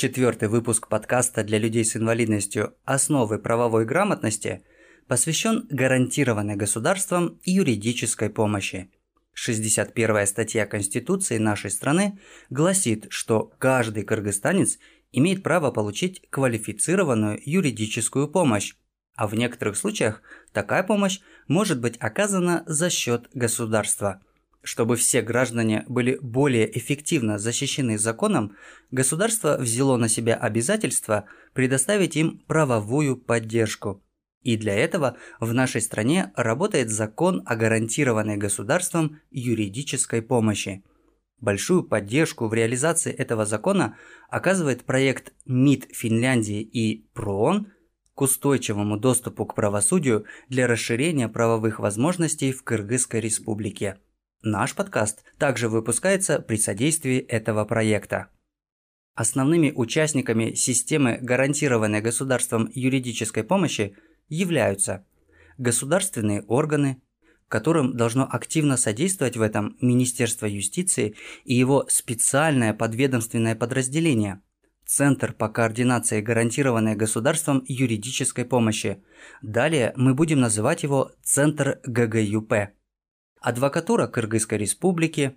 Четвертый выпуск подкаста для людей с инвалидностью «Основы правовой грамотности» посвящен гарантированной государством юридической помощи. 61 статья Конституции нашей страны гласит, что каждый кыргызстанец имеет право получить квалифицированную юридическую помощь, а в некоторых случаях такая помощь может быть оказана за счет государства – чтобы все граждане были более эффективно защищены законом, государство взяло на себя обязательство предоставить им правовую поддержку. И для этого в нашей стране работает закон о гарантированной государством юридической помощи. Большую поддержку в реализации этого закона оказывает проект МИД Финляндии и ПРООН к устойчивому доступу к правосудию для расширения правовых возможностей в Кыргызской республике. Наш подкаст также выпускается при содействии этого проекта. Основными участниками системы гарантированной государством юридической помощи являются государственные органы, которым должно активно содействовать в этом Министерство юстиции и его специальное подведомственное подразделение – Центр по координации гарантированной государством юридической помощи. Далее мы будем называть его Центр ГГЮП – адвокатура Кыргызской республики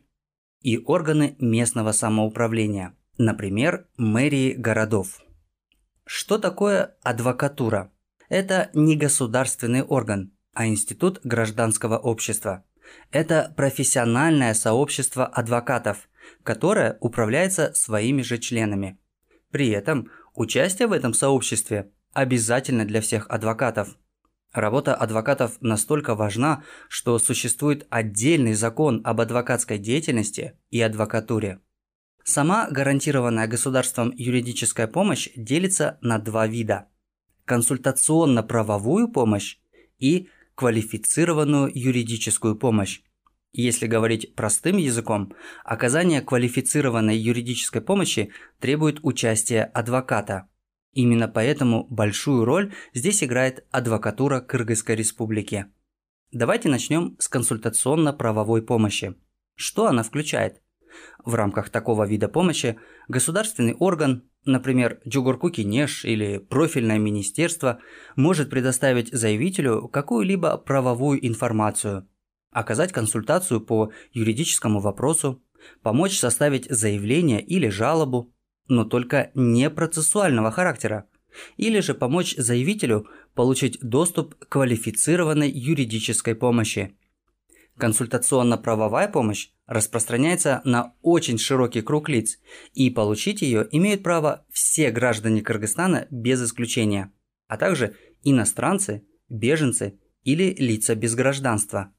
и органы местного самоуправления, например, мэрии городов. Что такое адвокатура? Это не государственный орган, а институт гражданского общества. Это профессиональное сообщество адвокатов, которое управляется своими же членами. При этом участие в этом сообществе обязательно для всех адвокатов – Работа адвокатов настолько важна, что существует отдельный закон об адвокатской деятельности и адвокатуре. Сама гарантированная государством юридическая помощь делится на два вида – консультационно-правовую помощь и квалифицированную юридическую помощь. Если говорить простым языком, оказание квалифицированной юридической помощи требует участия адвоката – Именно поэтому большую роль здесь играет адвокатура Кыргызской республики. Давайте начнем с консультационно-правовой помощи. Что она включает? В рамках такого вида помощи государственный орган, например, Джугурку Кинеш или профильное министерство, может предоставить заявителю какую-либо правовую информацию, оказать консультацию по юридическому вопросу, помочь составить заявление или жалобу, но только не процессуального характера, или же помочь заявителю получить доступ к квалифицированной юридической помощи. Консультационно-правовая помощь распространяется на очень широкий круг лиц, и получить ее имеют право все граждане Кыргызстана без исключения, а также иностранцы, беженцы или лица без гражданства.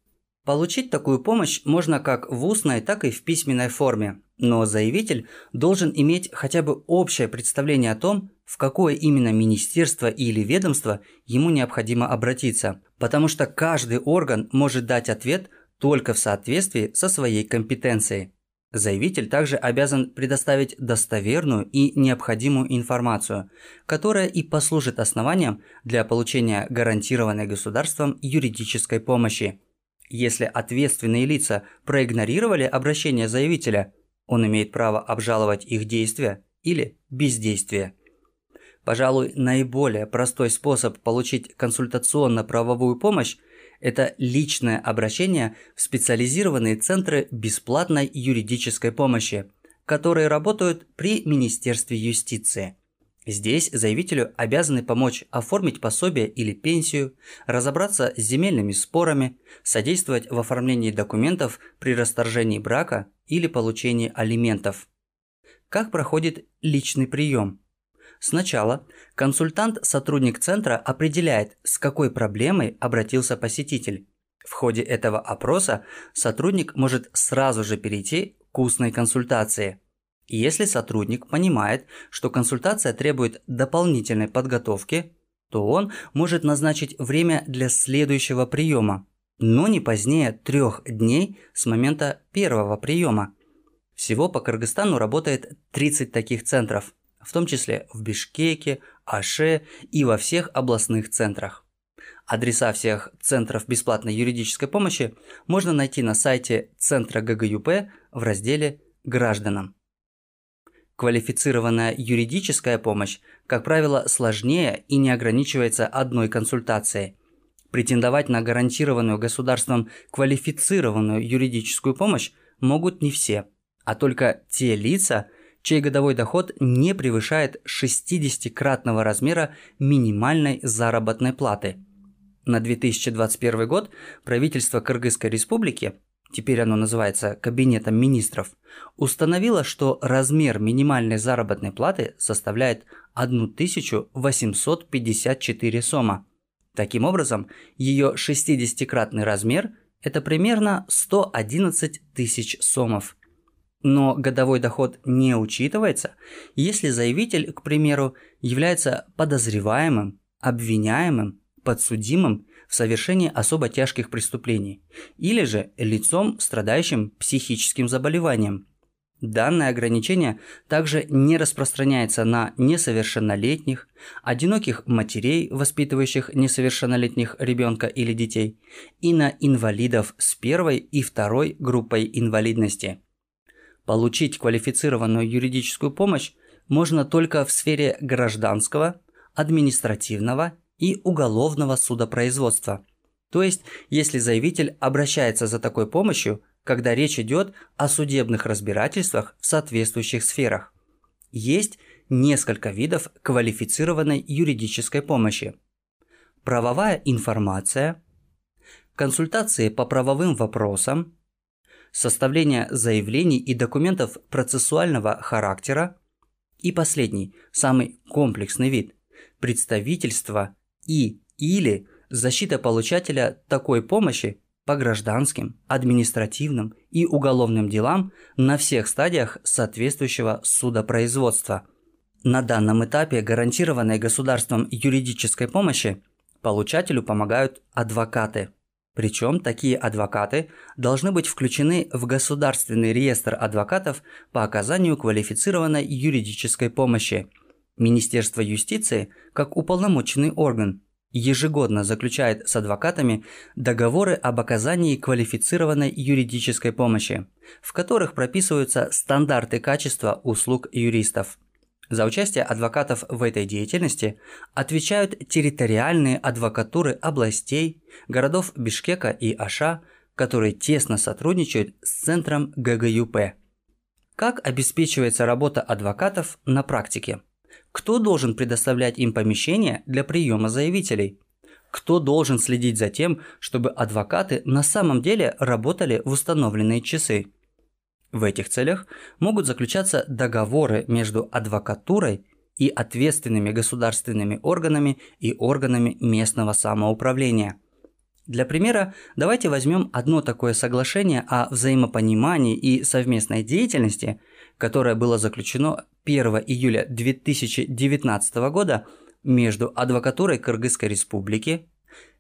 Получить такую помощь можно как в устной, так и в письменной форме, но заявитель должен иметь хотя бы общее представление о том, в какое именно министерство или ведомство ему необходимо обратиться, потому что каждый орган может дать ответ только в соответствии со своей компетенцией. Заявитель также обязан предоставить достоверную и необходимую информацию, которая и послужит основанием для получения гарантированной государством юридической помощи – если ответственные лица проигнорировали обращение заявителя, он имеет право обжаловать их действия или бездействие. Пожалуй, наиболее простой способ получить консультационно-правовую помощь – это личное обращение в специализированные центры бесплатной юридической помощи, которые работают при Министерстве юстиции – Здесь заявителю обязаны помочь оформить пособие или пенсию, разобраться с земельными спорами, содействовать в оформлении документов при расторжении брака или получении алиментов. Как проходит личный прием? Сначала консультант-сотрудник центра определяет, с какой проблемой обратился посетитель. В ходе этого опроса сотрудник может сразу же перейти к устной консультации – если сотрудник понимает, что консультация требует дополнительной подготовки, то он может назначить время для следующего приема, но не позднее трех дней с момента первого приема. Всего по Кыргызстану работает 30 таких центров, в том числе в Бишкеке, Аше и во всех областных центрах. Адреса всех центров бесплатной юридической помощи можно найти на сайте Центра ГГЮП в разделе «Гражданам». Квалифицированная юридическая помощь, как правило, сложнее и не ограничивается одной консультацией. Претендовать на гарантированную государством квалифицированную юридическую помощь могут не все, а только те лица, чей годовой доход не превышает 60-кратного размера минимальной заработной платы. На 2021 год правительство Кыргызской республики теперь оно называется Кабинетом министров, установило, что размер минимальной заработной платы составляет 1854 сома. Таким образом, ее 60-кратный размер – это примерно 111 тысяч сомов. Но годовой доход не учитывается, если заявитель, к примеру, является подозреваемым, обвиняемым, подсудимым в совершении особо тяжких преступлений, или же лицом, страдающим психическим заболеванием. Данное ограничение также не распространяется на несовершеннолетних, одиноких матерей, воспитывающих несовершеннолетних ребенка или детей, и на инвалидов с первой и второй группой инвалидности. Получить квалифицированную юридическую помощь можно только в сфере гражданского, административного и уголовного судопроизводства. То есть, если заявитель обращается за такой помощью, когда речь идет о судебных разбирательствах в соответствующих сферах. Есть несколько видов квалифицированной юридической помощи. Правовая информация, консультации по правовым вопросам, составление заявлений и документов процессуального характера и последний, самый комплексный вид – представительство и или защита получателя такой помощи по гражданским, административным и уголовным делам на всех стадиях соответствующего судопроизводства. На данном этапе гарантированной государством юридической помощи получателю помогают адвокаты. Причем такие адвокаты должны быть включены в Государственный реестр адвокатов по оказанию квалифицированной юридической помощи. Министерство юстиции, как уполномоченный орган, ежегодно заключает с адвокатами договоры об оказании квалифицированной юридической помощи, в которых прописываются стандарты качества услуг юристов. За участие адвокатов в этой деятельности отвечают территориальные адвокатуры областей, городов Бишкека и Аша, которые тесно сотрудничают с центром ГГЮП. Как обеспечивается работа адвокатов на практике? Кто должен предоставлять им помещения для приема заявителей? Кто должен следить за тем, чтобы адвокаты на самом деле работали в установленные часы? В этих целях могут заключаться договоры между адвокатурой и ответственными государственными органами и органами местного самоуправления. Для примера, давайте возьмем одно такое соглашение о взаимопонимании и совместной деятельности, которое было заключено 1 июля 2019 года между адвокатурой Кыргызской республики,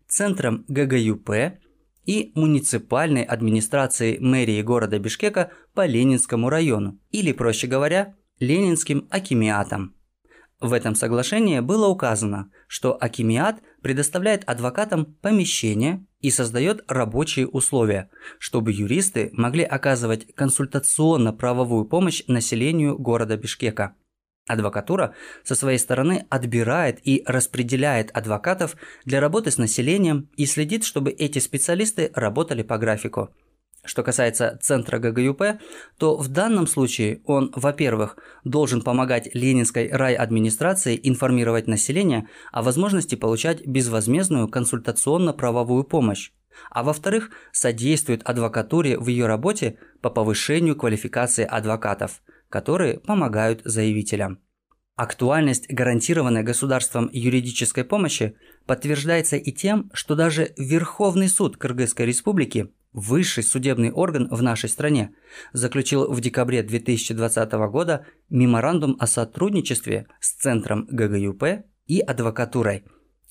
Центром ГГЮП и муниципальной администрацией мэрии города Бишкека по Ленинскому району, или, проще говоря, Ленинским акимиатом. В этом соглашении было указано, что акимиат предоставляет адвокатам помещение и создает рабочие условия, чтобы юристы могли оказывать консультационно-правовую помощь населению города Бишкека. Адвокатура со своей стороны отбирает и распределяет адвокатов для работы с населением и следит, чтобы эти специалисты работали по графику. Что касается центра ГГЮП, то в данном случае он, во-первых, должен помогать Ленинской райадминистрации информировать население о возможности получать безвозмездную консультационно-правовую помощь, а во-вторых, содействует адвокатуре в ее работе по повышению квалификации адвокатов – которые помогают заявителям. Актуальность гарантированной государством юридической помощи подтверждается и тем, что даже Верховный суд Кыргызской республики, высший судебный орган в нашей стране, заключил в декабре 2020 года меморандум о сотрудничестве с Центром ГГЮП и адвокатурой.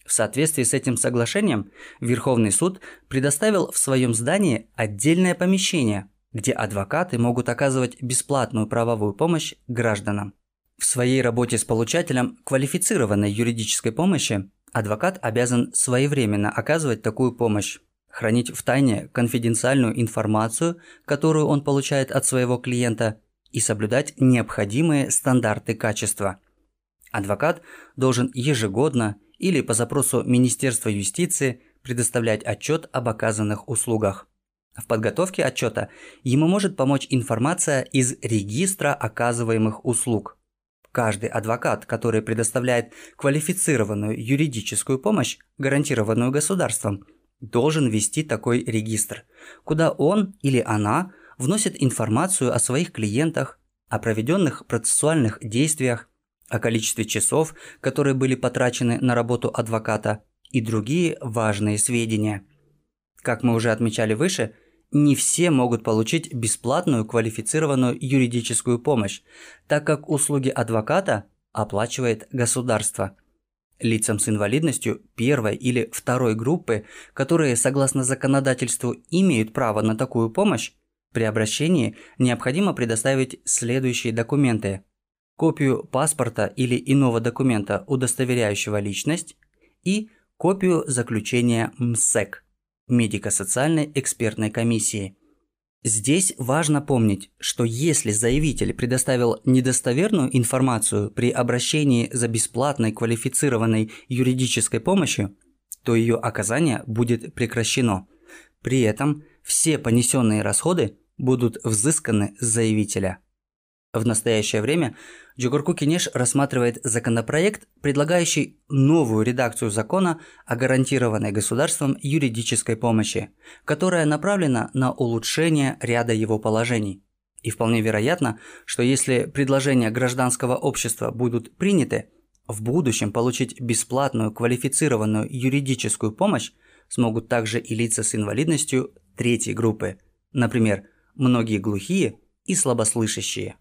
В соответствии с этим соглашением Верховный суд предоставил в своем здании отдельное помещение – где адвокаты могут оказывать бесплатную правовую помощь гражданам. В своей работе с получателем квалифицированной юридической помощи адвокат обязан своевременно оказывать такую помощь, хранить в тайне конфиденциальную информацию, которую он получает от своего клиента, и соблюдать необходимые стандарты качества. Адвокат должен ежегодно или по запросу Министерства юстиции предоставлять отчет об оказанных услугах. В подготовке отчета ему может помочь информация из регистра оказываемых услуг. Каждый адвокат, который предоставляет квалифицированную юридическую помощь, гарантированную государством, должен вести такой регистр, куда он или она вносит информацию о своих клиентах, о проведенных процессуальных действиях, о количестве часов, которые были потрачены на работу адвоката и другие важные сведения. Как мы уже отмечали выше, не все могут получить бесплатную квалифицированную юридическую помощь, так как услуги адвоката оплачивает государство. Лицам с инвалидностью первой или второй группы, которые согласно законодательству имеют право на такую помощь, при обращении необходимо предоставить следующие документы. Копию паспорта или иного документа, удостоверяющего личность, и копию заключения МСЭК – медико-социальной экспертной комиссии. Здесь важно помнить, что если заявитель предоставил недостоверную информацию при обращении за бесплатной квалифицированной юридической помощью, то ее оказание будет прекращено. При этом все понесенные расходы будут взысканы с заявителя. В настоящее время Джугурку Кинеш рассматривает законопроект, предлагающий новую редакцию закона о гарантированной государством юридической помощи, которая направлена на улучшение ряда его положений. И вполне вероятно, что если предложения гражданского общества будут приняты, в будущем получить бесплатную квалифицированную юридическую помощь смогут также и лица с инвалидностью третьей группы, например, многие глухие и слабослышащие.